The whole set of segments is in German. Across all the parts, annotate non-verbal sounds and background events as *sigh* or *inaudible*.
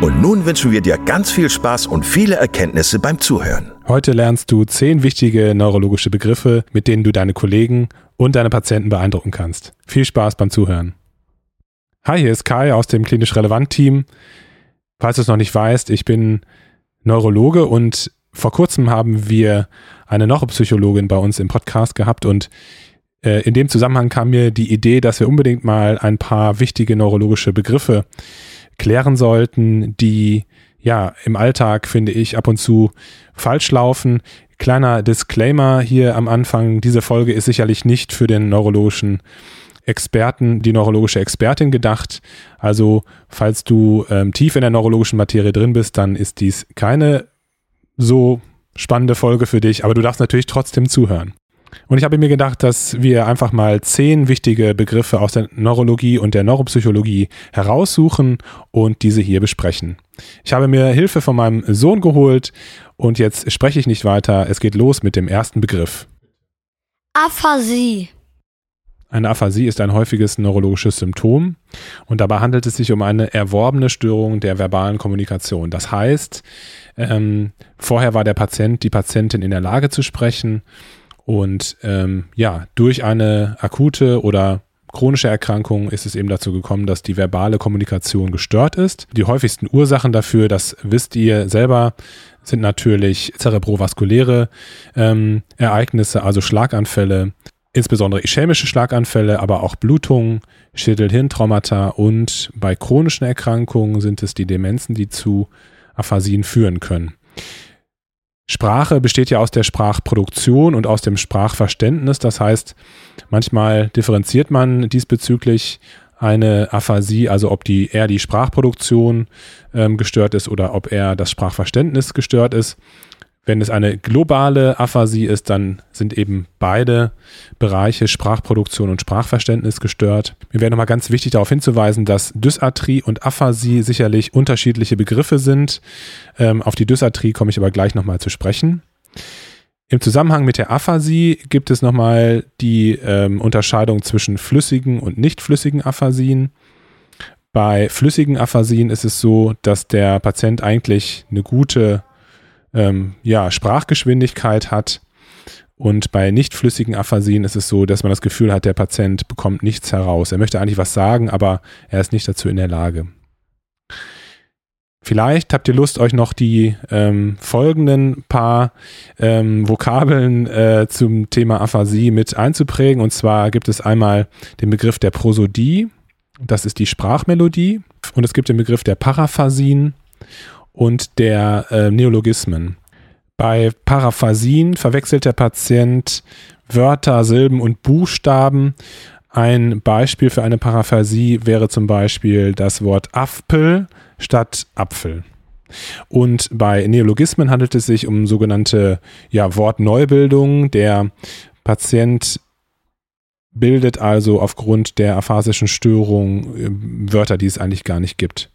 und nun wünschen wir dir ganz viel Spaß und viele Erkenntnisse beim Zuhören. Heute lernst du zehn wichtige neurologische Begriffe, mit denen du deine Kollegen und deine Patienten beeindrucken kannst. Viel Spaß beim Zuhören. Hi, hier ist Kai aus dem Klinisch Relevant Team. Falls du es noch nicht weißt, ich bin Neurologe und vor kurzem haben wir eine Neuropsychologin bei uns im Podcast gehabt und äh, in dem Zusammenhang kam mir die Idee, dass wir unbedingt mal ein paar wichtige neurologische Begriffe klären sollten, die ja im Alltag, finde ich, ab und zu falsch laufen. Kleiner Disclaimer hier am Anfang, diese Folge ist sicherlich nicht für den neurologischen Experten, die neurologische Expertin gedacht. Also, falls du ähm, tief in der neurologischen Materie drin bist, dann ist dies keine so spannende Folge für dich, aber du darfst natürlich trotzdem zuhören. Und ich habe mir gedacht, dass wir einfach mal zehn wichtige Begriffe aus der Neurologie und der Neuropsychologie heraussuchen und diese hier besprechen. Ich habe mir Hilfe von meinem Sohn geholt und jetzt spreche ich nicht weiter. Es geht los mit dem ersten Begriff. Aphasie. Eine Aphasie ist ein häufiges neurologisches Symptom und dabei handelt es sich um eine erworbene Störung der verbalen Kommunikation. Das heißt, ähm, vorher war der Patient, die Patientin in der Lage zu sprechen und ähm, ja, durch eine akute oder chronische Erkrankung ist es eben dazu gekommen, dass die verbale Kommunikation gestört ist. Die häufigsten Ursachen dafür, das wisst ihr selber, sind natürlich zerebrovaskuläre ähm, Ereignisse, also Schlaganfälle, insbesondere ischämische Schlaganfälle, aber auch Blutungen, Schädel-Hirntraumata und bei chronischen Erkrankungen sind es die Demenzen, die zu Aphasien führen können. Sprache besteht ja aus der Sprachproduktion und aus dem Sprachverständnis. Das heißt, manchmal differenziert man diesbezüglich eine Aphasie, also ob die eher die Sprachproduktion ähm, gestört ist oder ob eher das Sprachverständnis gestört ist. Wenn es eine globale Aphasie ist, dann sind eben beide Bereiche Sprachproduktion und Sprachverständnis gestört. Mir wäre nochmal ganz wichtig darauf hinzuweisen, dass Dysarthrie und Aphasie sicherlich unterschiedliche Begriffe sind. Ähm, auf die Dysarthrie komme ich aber gleich nochmal zu sprechen. Im Zusammenhang mit der Aphasie gibt es nochmal die ähm, Unterscheidung zwischen flüssigen und nicht flüssigen Aphasien. Bei flüssigen Aphasien ist es so, dass der Patient eigentlich eine gute ähm, ja, Sprachgeschwindigkeit hat. Und bei nicht flüssigen Aphasien ist es so, dass man das Gefühl hat, der Patient bekommt nichts heraus. Er möchte eigentlich was sagen, aber er ist nicht dazu in der Lage. Vielleicht habt ihr Lust, euch noch die ähm, folgenden paar ähm, Vokabeln äh, zum Thema Aphasie mit einzuprägen. Und zwar gibt es einmal den Begriff der Prosodie, das ist die Sprachmelodie. Und es gibt den Begriff der Paraphasien und der äh, Neologismen. Bei Paraphasien verwechselt der Patient Wörter, Silben und Buchstaben. Ein Beispiel für eine Paraphasie wäre zum Beispiel das Wort Afpel statt Apfel. Und bei Neologismen handelt es sich um sogenannte ja, Wortneubildung. Der Patient bildet also aufgrund der aphasischen Störung äh, Wörter, die es eigentlich gar nicht gibt.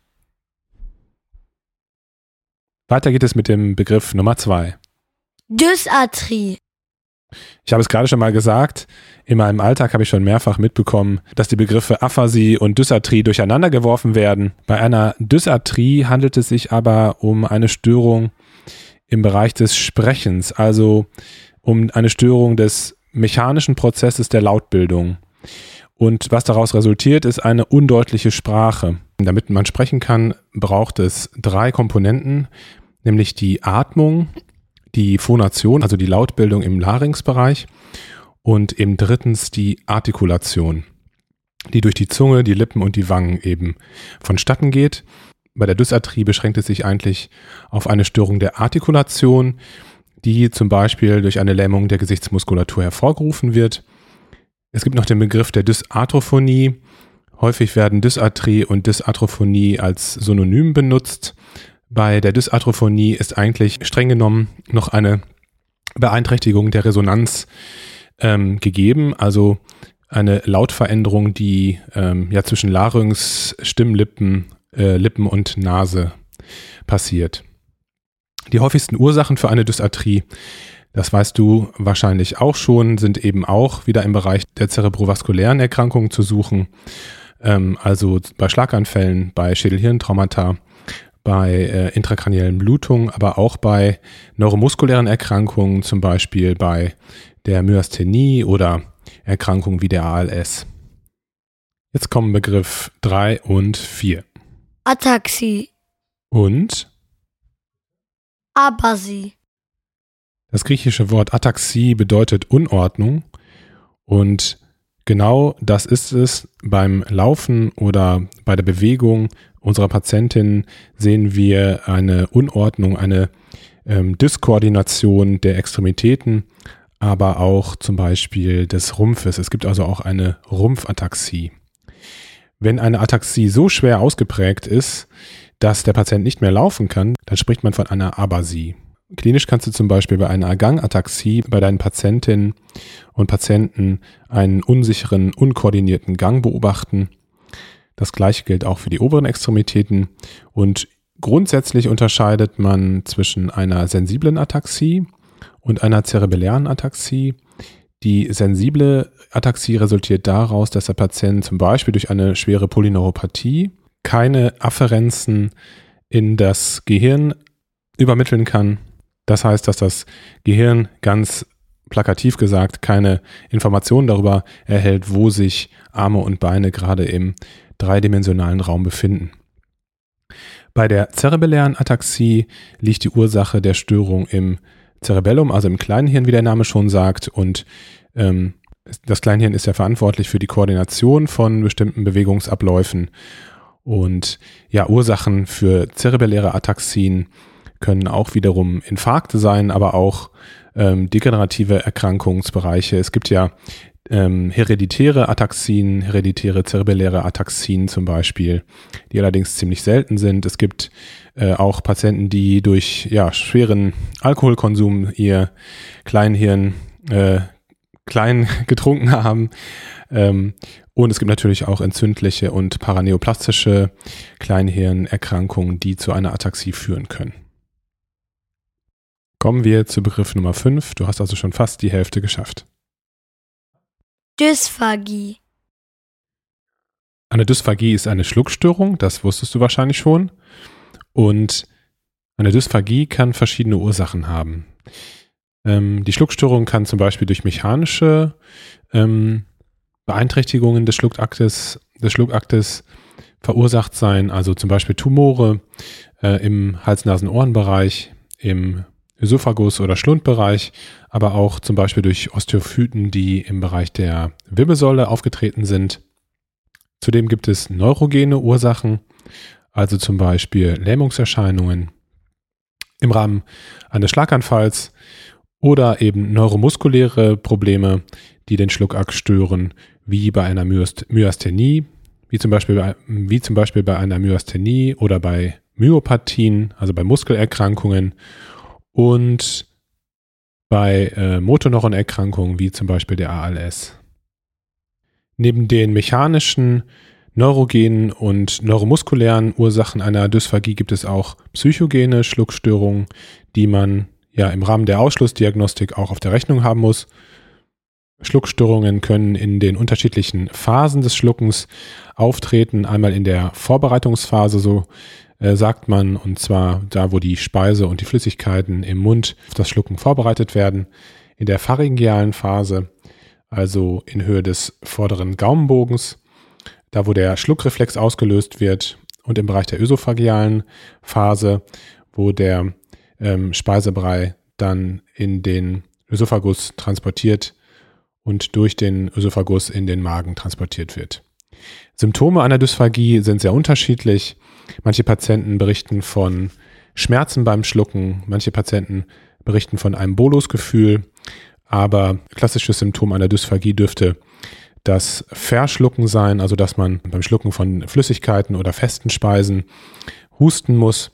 Weiter geht es mit dem Begriff Nummer zwei. Dysarthrie. Ich habe es gerade schon mal gesagt, in meinem Alltag habe ich schon mehrfach mitbekommen, dass die Begriffe Aphasie und Dysarthrie durcheinander geworfen werden. Bei einer Dysarthrie handelt es sich aber um eine Störung im Bereich des Sprechens, also um eine Störung des mechanischen Prozesses der Lautbildung. Und was daraus resultiert, ist eine undeutliche Sprache. Damit man sprechen kann, braucht es drei Komponenten, nämlich die Atmung, die Phonation, also die Lautbildung im Larynxbereich und eben drittens die Artikulation, die durch die Zunge, die Lippen und die Wangen eben vonstatten geht. Bei der Dysarthrie beschränkt es sich eigentlich auf eine Störung der Artikulation, die zum Beispiel durch eine Lähmung der Gesichtsmuskulatur hervorgerufen wird. Es gibt noch den Begriff der Dysarthrophonie. Häufig werden Dysarthrie und Dysarthrophonie als Synonym benutzt. Bei der Dysarthrophonie ist eigentlich streng genommen noch eine Beeinträchtigung der Resonanz ähm, gegeben, also eine Lautveränderung, die ähm, ja zwischen Larynx, Stimmlippen, äh, Lippen und Nase passiert. Die häufigsten Ursachen für eine Dysarthrie, das weißt du wahrscheinlich auch schon, sind eben auch wieder im Bereich der zerebrovaskulären Erkrankungen zu suchen, ähm, also bei Schlaganfällen, bei Schädelhirntraumata, bei äh, intrakraniellen Blutungen, aber auch bei neuromuskulären Erkrankungen, zum Beispiel bei der Myasthenie oder Erkrankungen wie der ALS. Jetzt kommen Begriff 3 und 4. Ataxie. Und? Abasie. Das griechische Wort Ataxie bedeutet Unordnung und genau das ist es beim Laufen oder bei der Bewegung unserer Patientin sehen wir eine Unordnung, eine ähm, Dyskoordination der Extremitäten, aber auch zum Beispiel des Rumpfes. Es gibt also auch eine Rumpfataxie. Wenn eine Ataxie so schwer ausgeprägt ist, dass der Patient nicht mehr laufen kann, dann spricht man von einer Abasie. Klinisch kannst du zum Beispiel bei einer Gangataxie bei deinen Patientinnen und Patienten einen unsicheren, unkoordinierten Gang beobachten. Das gleiche gilt auch für die oberen Extremitäten und grundsätzlich unterscheidet man zwischen einer sensiblen Ataxie und einer zerebellären Ataxie. Die sensible Ataxie resultiert daraus, dass der Patient zum Beispiel durch eine schwere Polyneuropathie keine Afferenzen in das Gehirn übermitteln kann. Das heißt, dass das Gehirn ganz plakativ gesagt keine Informationen darüber erhält, wo sich Arme und Beine gerade im dreidimensionalen Raum befinden. Bei der zerebellären Ataxie liegt die Ursache der Störung im Cerebellum, also im Kleinhirn, wie der Name schon sagt. Und ähm, das Kleinhirn ist ja verantwortlich für die Koordination von bestimmten Bewegungsabläufen. Und ja, Ursachen für zerebelläre Ataxien können auch wiederum Infarkte sein, aber auch ähm, degenerative Erkrankungsbereiche. Es gibt ja ähm, hereditäre Ataxien, hereditäre zerebelläre Ataxien zum Beispiel, die allerdings ziemlich selten sind. Es gibt äh, auch Patienten, die durch ja, schweren Alkoholkonsum ihr Kleinhirn äh, klein *laughs* getrunken haben. Ähm, und es gibt natürlich auch entzündliche und paraneoplastische Kleinhirnerkrankungen, die zu einer Ataxie führen können. Kommen wir zu Begriff Nummer 5. Du hast also schon fast die Hälfte geschafft. Dysphagie. Eine Dysphagie ist eine Schluckstörung, das wusstest du wahrscheinlich schon. Und eine Dysphagie kann verschiedene Ursachen haben. Ähm, die Schluckstörung kann zum Beispiel durch mechanische ähm, Beeinträchtigungen des Schluckaktes, des Schluckaktes verursacht sein, also zum Beispiel Tumore äh, im Hals-Nasen-Ohren-Bereich, im Ösophagus- oder Schlundbereich, aber auch zum Beispiel durch Osteophyten, die im Bereich der Wirbelsäule aufgetreten sind. Zudem gibt es neurogene Ursachen, also zum Beispiel Lähmungserscheinungen im Rahmen eines Schlaganfalls oder eben neuromuskuläre Probleme, die den Schluckakt stören, wie bei einer Myasthenie, wie zum Beispiel bei, wie zum Beispiel bei einer Myasthenie oder bei Myopathien, also bei Muskelerkrankungen und bei äh, Motorneuronerkrankungen wie zum Beispiel der ALS. Neben den mechanischen, neurogenen und neuromuskulären Ursachen einer Dysphagie gibt es auch psychogene Schluckstörungen, die man ja im Rahmen der Ausschlussdiagnostik auch auf der Rechnung haben muss. Schluckstörungen können in den unterschiedlichen Phasen des Schluckens auftreten. Einmal in der Vorbereitungsphase, so äh, sagt man, und zwar da, wo die Speise und die Flüssigkeiten im Mund auf das Schlucken vorbereitet werden. In der pharyngealen Phase, also in Höhe des vorderen Gaumenbogens, da wo der Schluckreflex ausgelöst wird. Und im Bereich der ösophagealen Phase, wo der ähm, Speisebrei dann in den Ösophagus transportiert und durch den Ösophagus in den Magen transportiert wird. Symptome einer Dysphagie sind sehr unterschiedlich. Manche Patienten berichten von Schmerzen beim Schlucken, manche Patienten berichten von einem Bolusgefühl, aber klassisches Symptom einer Dysphagie dürfte das Verschlucken sein, also dass man beim Schlucken von Flüssigkeiten oder festen Speisen husten muss.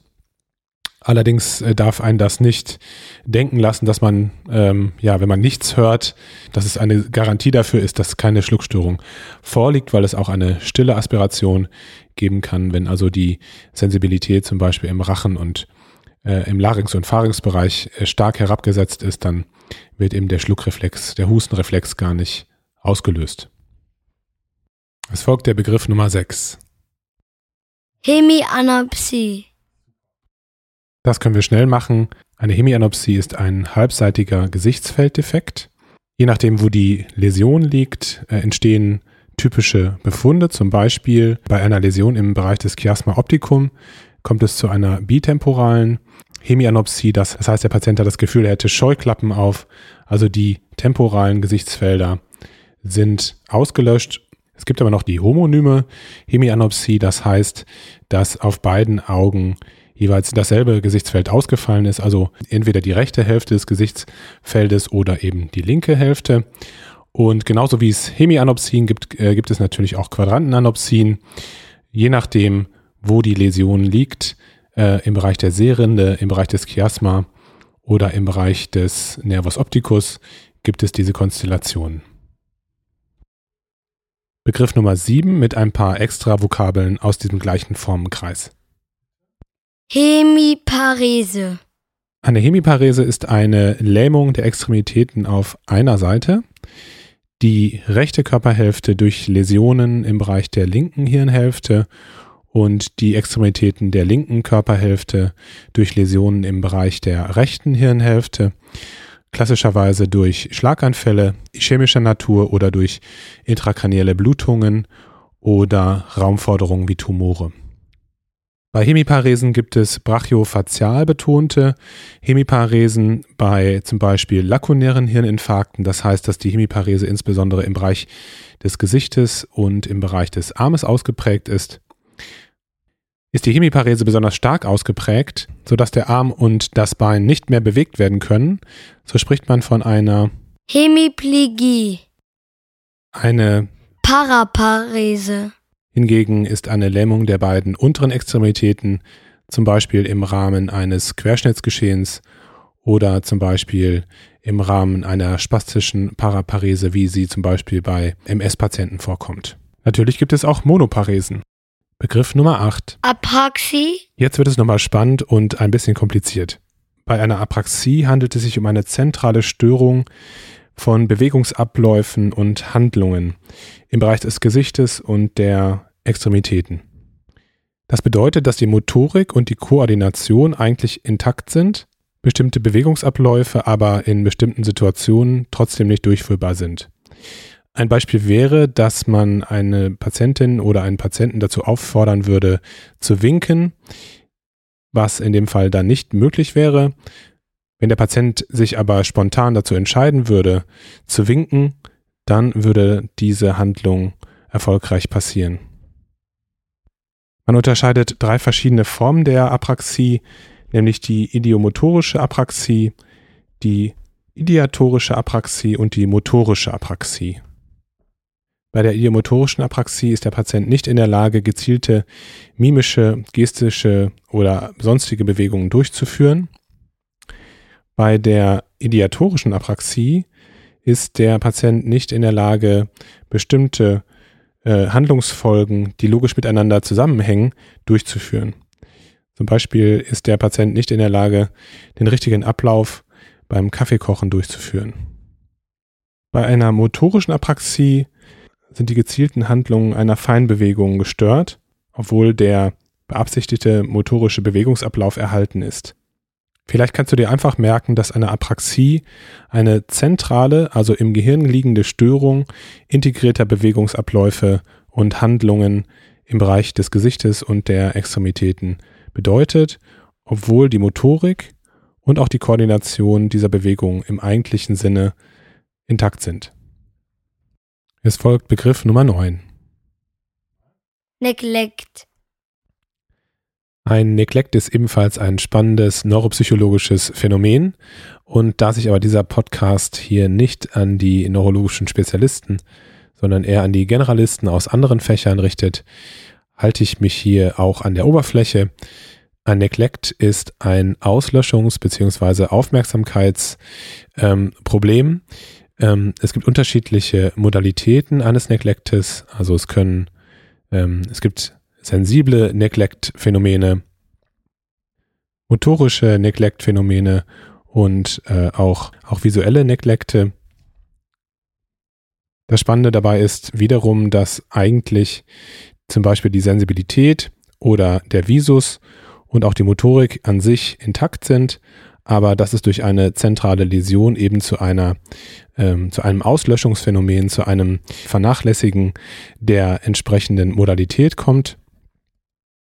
Allerdings äh, darf einen das nicht denken lassen, dass man, ähm, ja, wenn man nichts hört, dass es eine Garantie dafür ist, dass keine Schluckstörung vorliegt, weil es auch eine stille Aspiration geben kann, wenn also die Sensibilität zum Beispiel im Rachen und äh, im Larynx- und Pharynxbereich äh, stark herabgesetzt ist, dann wird eben der Schluckreflex, der Hustenreflex gar nicht ausgelöst. Es folgt der Begriff Nummer 6. Hemianopsie. Das können wir schnell machen. Eine Hemianopsie ist ein halbseitiger Gesichtsfelddefekt. Je nachdem, wo die Läsion liegt, äh, entstehen typische Befunde. Zum Beispiel bei einer Läsion im Bereich des Chiasma opticum kommt es zu einer bitemporalen Hemianopsie. Das, das heißt, der Patient hat das Gefühl, er hätte Scheuklappen auf. Also die temporalen Gesichtsfelder sind ausgelöscht. Es gibt aber noch die homonyme Hemianopsie. Das heißt, dass auf beiden Augen jeweils dasselbe Gesichtsfeld ausgefallen ist, also entweder die rechte Hälfte des Gesichtsfeldes oder eben die linke Hälfte. Und genauso wie es Hemianopsien gibt, äh, gibt es natürlich auch Quadrantenanopsien. Je nachdem, wo die Läsion liegt, äh, im Bereich der Seerinde, im Bereich des Chiasma oder im Bereich des Nervus opticus, gibt es diese Konstellationen. Begriff Nummer 7 mit ein paar extra Vokabeln aus diesem gleichen Formenkreis. Hemiparese. Eine Hemiparese ist eine Lähmung der Extremitäten auf einer Seite. Die rechte Körperhälfte durch Läsionen im Bereich der linken Hirnhälfte und die Extremitäten der linken Körperhälfte durch Läsionen im Bereich der rechten Hirnhälfte, klassischerweise durch Schlaganfälle chemischer Natur oder durch intrakranielle Blutungen oder Raumforderungen wie Tumore. Bei Hemiparesen gibt es brachiofazial betonte Hemiparesen bei zum Beispiel lakunären Hirninfarkten. Das heißt, dass die Hemiparese insbesondere im Bereich des Gesichtes und im Bereich des Armes ausgeprägt ist. Ist die Hemiparese besonders stark ausgeprägt, sodass der Arm und das Bein nicht mehr bewegt werden können, so spricht man von einer Hemiplegie. Eine Paraparese. Hingegen ist eine Lähmung der beiden unteren Extremitäten, zum Beispiel im Rahmen eines Querschnittsgeschehens oder zum Beispiel im Rahmen einer spastischen Paraparese, wie sie zum Beispiel bei MS-Patienten vorkommt. Natürlich gibt es auch Monoparesen. Begriff Nummer 8. Apraxie. Jetzt wird es nochmal spannend und ein bisschen kompliziert. Bei einer Apraxie handelt es sich um eine zentrale Störung von Bewegungsabläufen und Handlungen im Bereich des Gesichtes und der Extremitäten. Das bedeutet, dass die Motorik und die Koordination eigentlich intakt sind, bestimmte Bewegungsabläufe aber in bestimmten Situationen trotzdem nicht durchführbar sind. Ein Beispiel wäre, dass man eine Patientin oder einen Patienten dazu auffordern würde, zu winken, was in dem Fall dann nicht möglich wäre. Wenn der Patient sich aber spontan dazu entscheiden würde, zu winken, dann würde diese Handlung erfolgreich passieren. Man unterscheidet drei verschiedene Formen der Apraxie, nämlich die idiomotorische Apraxie, die ideatorische Apraxie und die motorische Apraxie. Bei der idiomotorischen Apraxie ist der Patient nicht in der Lage, gezielte mimische, gestische oder sonstige Bewegungen durchzuführen. Bei der ideatorischen Apraxie ist der Patient nicht in der Lage, bestimmte äh, Handlungsfolgen, die logisch miteinander zusammenhängen, durchzuführen. Zum Beispiel ist der Patient nicht in der Lage, den richtigen Ablauf beim Kaffeekochen durchzuführen. Bei einer motorischen Apraxie sind die gezielten Handlungen einer Feinbewegung gestört, obwohl der beabsichtigte motorische Bewegungsablauf erhalten ist. Vielleicht kannst du dir einfach merken, dass eine Apraxie eine zentrale, also im Gehirn liegende Störung integrierter Bewegungsabläufe und Handlungen im Bereich des Gesichtes und der Extremitäten bedeutet, obwohl die Motorik und auch die Koordination dieser Bewegung im eigentlichen Sinne intakt sind. Es folgt Begriff Nummer 9. Neglect. Ein Neglect ist ebenfalls ein spannendes neuropsychologisches Phänomen. Und da sich aber dieser Podcast hier nicht an die neurologischen Spezialisten, sondern eher an die Generalisten aus anderen Fächern richtet, halte ich mich hier auch an der Oberfläche. Ein Neglect ist ein Auslöschungs- bzw. Aufmerksamkeitsproblem. Ähm, ähm, es gibt unterschiedliche Modalitäten eines Neglectes. Also es können, ähm, es gibt sensible Neglect-Phänomene, motorische Neglect-Phänomene und äh, auch, auch visuelle Neglecte. Das Spannende dabei ist wiederum, dass eigentlich zum Beispiel die Sensibilität oder der Visus und auch die Motorik an sich intakt sind, aber dass es durch eine zentrale Läsion eben zu einer ähm, zu einem Auslöschungsphänomen, zu einem Vernachlässigen der entsprechenden Modalität kommt.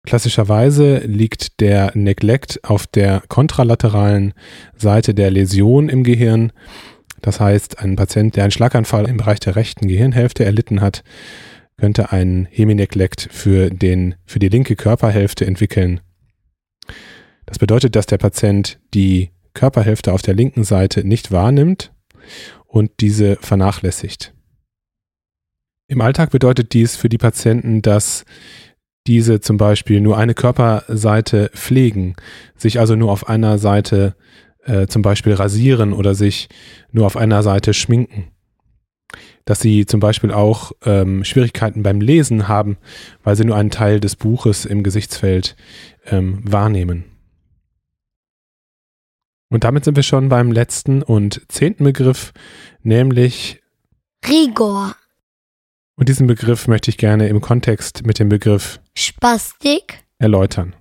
Klassischerweise liegt der Neglect auf der kontralateralen Seite der Läsion im Gehirn. Das heißt, ein Patient, der einen Schlaganfall im Bereich der rechten Gehirnhälfte erlitten hat, könnte einen Hemineglect für, den, für die linke Körperhälfte entwickeln. Das bedeutet, dass der Patient die Körperhälfte auf der linken Seite nicht wahrnimmt und diese vernachlässigt. Im Alltag bedeutet dies für die Patienten, dass diese zum Beispiel nur eine Körperseite pflegen, sich also nur auf einer Seite äh, zum Beispiel rasieren oder sich nur auf einer Seite schminken. Dass sie zum Beispiel auch ähm, Schwierigkeiten beim Lesen haben, weil sie nur einen Teil des Buches im Gesichtsfeld ähm, wahrnehmen. Und damit sind wir schon beim letzten und zehnten Begriff, nämlich Rigor. Und diesen Begriff möchte ich gerne im Kontext mit dem Begriff Spastik erläutern.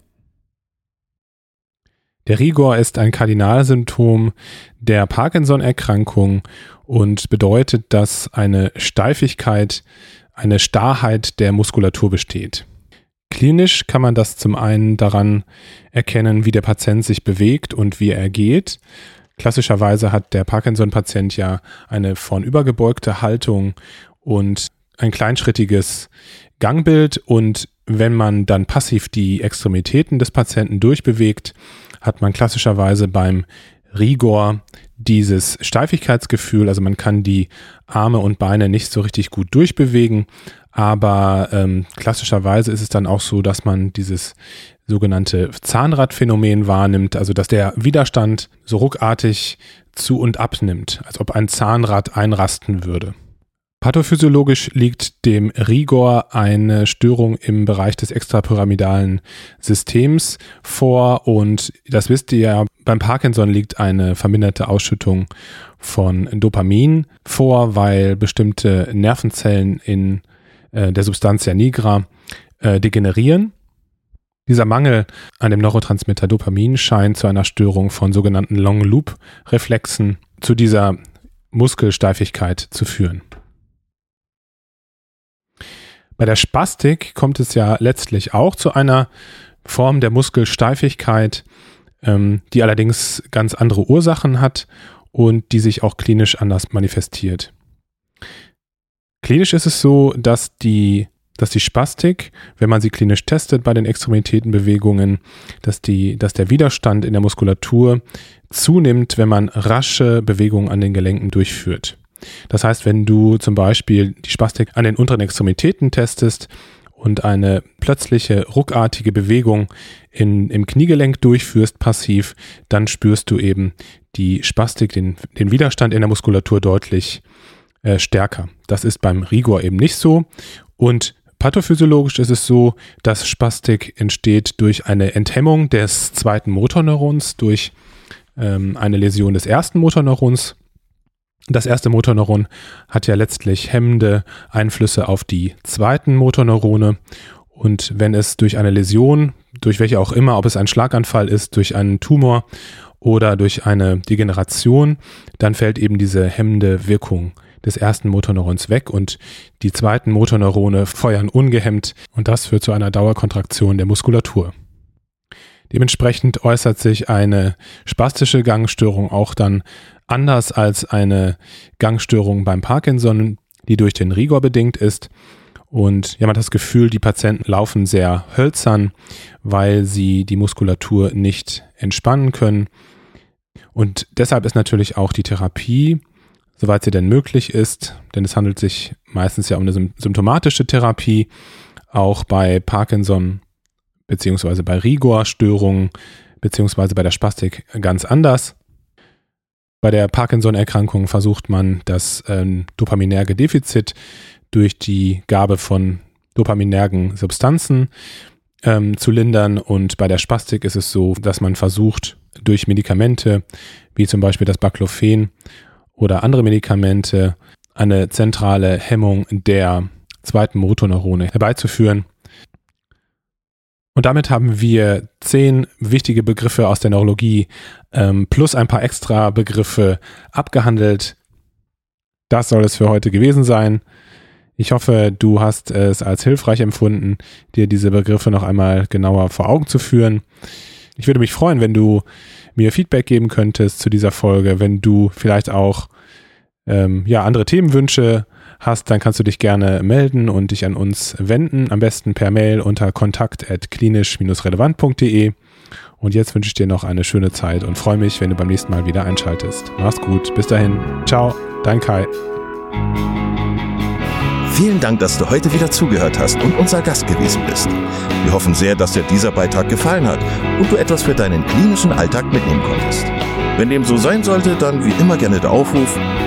Der Rigor ist ein Kardinalsymptom der Parkinson-Erkrankung und bedeutet, dass eine Steifigkeit, eine Starrheit der Muskulatur besteht. Klinisch kann man das zum einen daran erkennen, wie der Patient sich bewegt und wie er geht. Klassischerweise hat der Parkinson-Patient ja eine vornübergebeugte Haltung und ein kleinschrittiges Gangbild und wenn man dann passiv die Extremitäten des Patienten durchbewegt, hat man klassischerweise beim Rigor dieses Steifigkeitsgefühl, also man kann die Arme und Beine nicht so richtig gut durchbewegen, aber ähm, klassischerweise ist es dann auch so, dass man dieses sogenannte Zahnradphänomen wahrnimmt, also dass der Widerstand so ruckartig zu und abnimmt, als ob ein Zahnrad einrasten würde. Pathophysiologisch liegt dem Rigor eine Störung im Bereich des extrapyramidalen Systems vor und das wisst ihr ja, beim Parkinson liegt eine verminderte Ausschüttung von Dopamin vor, weil bestimmte Nervenzellen in äh, der Substantia nigra äh, degenerieren. Dieser Mangel an dem Neurotransmitter Dopamin scheint zu einer Störung von sogenannten Long-Loop-Reflexen zu dieser Muskelsteifigkeit zu führen. Bei der Spastik kommt es ja letztlich auch zu einer Form der Muskelsteifigkeit, ähm, die allerdings ganz andere Ursachen hat und die sich auch klinisch anders manifestiert. Klinisch ist es so, dass die, dass die Spastik, wenn man sie klinisch testet bei den Extremitätenbewegungen, dass, die, dass der Widerstand in der Muskulatur zunimmt, wenn man rasche Bewegungen an den Gelenken durchführt. Das heißt, wenn du zum Beispiel die Spastik an den unteren Extremitäten testest und eine plötzliche ruckartige Bewegung in, im Kniegelenk durchführst, passiv, dann spürst du eben die Spastik, den, den Widerstand in der Muskulatur deutlich äh, stärker. Das ist beim Rigor eben nicht so. Und pathophysiologisch ist es so, dass Spastik entsteht durch eine Enthemmung des zweiten Motorneurons, durch ähm, eine Läsion des ersten Motorneurons. Das erste Motorneuron hat ja letztlich hemmende Einflüsse auf die zweiten Motorneurone. Und wenn es durch eine Läsion, durch welche auch immer, ob es ein Schlaganfall ist, durch einen Tumor oder durch eine Degeneration, dann fällt eben diese hemmende Wirkung des ersten Motorneurons weg und die zweiten Motorneurone feuern ungehemmt und das führt zu einer Dauerkontraktion der Muskulatur. Dementsprechend äußert sich eine spastische Gangstörung auch dann anders als eine Gangstörung beim Parkinson, die durch den Rigor bedingt ist. Und ja, man hat das Gefühl, die Patienten laufen sehr hölzern, weil sie die Muskulatur nicht entspannen können. Und deshalb ist natürlich auch die Therapie, soweit sie denn möglich ist, denn es handelt sich meistens ja um eine symptomatische Therapie, auch bei Parkinson beziehungsweise bei Rigor-Störungen beziehungsweise bei der Spastik ganz anders. Bei der Parkinson-Erkrankung versucht man das ähm, dopaminerge Defizit durch die Gabe von dopaminergen Substanzen ähm, zu lindern und bei der Spastik ist es so, dass man versucht durch Medikamente wie zum Beispiel das Baclofen oder andere Medikamente eine zentrale Hemmung der zweiten Motorneurone herbeizuführen. Und damit haben wir zehn wichtige Begriffe aus der Neurologie ähm, plus ein paar extra Begriffe abgehandelt. Das soll es für heute gewesen sein. Ich hoffe, du hast es als hilfreich empfunden, dir diese Begriffe noch einmal genauer vor Augen zu führen. Ich würde mich freuen, wenn du mir Feedback geben könntest zu dieser Folge, wenn du vielleicht auch ähm, ja, andere Themenwünsche hast, dann kannst du dich gerne melden und dich an uns wenden. Am besten per Mail unter kontakt.klinisch-relevant.de. Und jetzt wünsche ich dir noch eine schöne Zeit und freue mich, wenn du beim nächsten Mal wieder einschaltest. Mach's gut. Bis dahin. Ciao. Dein Kai. Vielen Dank, dass du heute wieder zugehört hast und unser Gast gewesen bist. Wir hoffen sehr, dass dir dieser Beitrag gefallen hat und du etwas für deinen klinischen Alltag mitnehmen konntest. Wenn dem so sein sollte, dann wie immer gerne der Aufruf,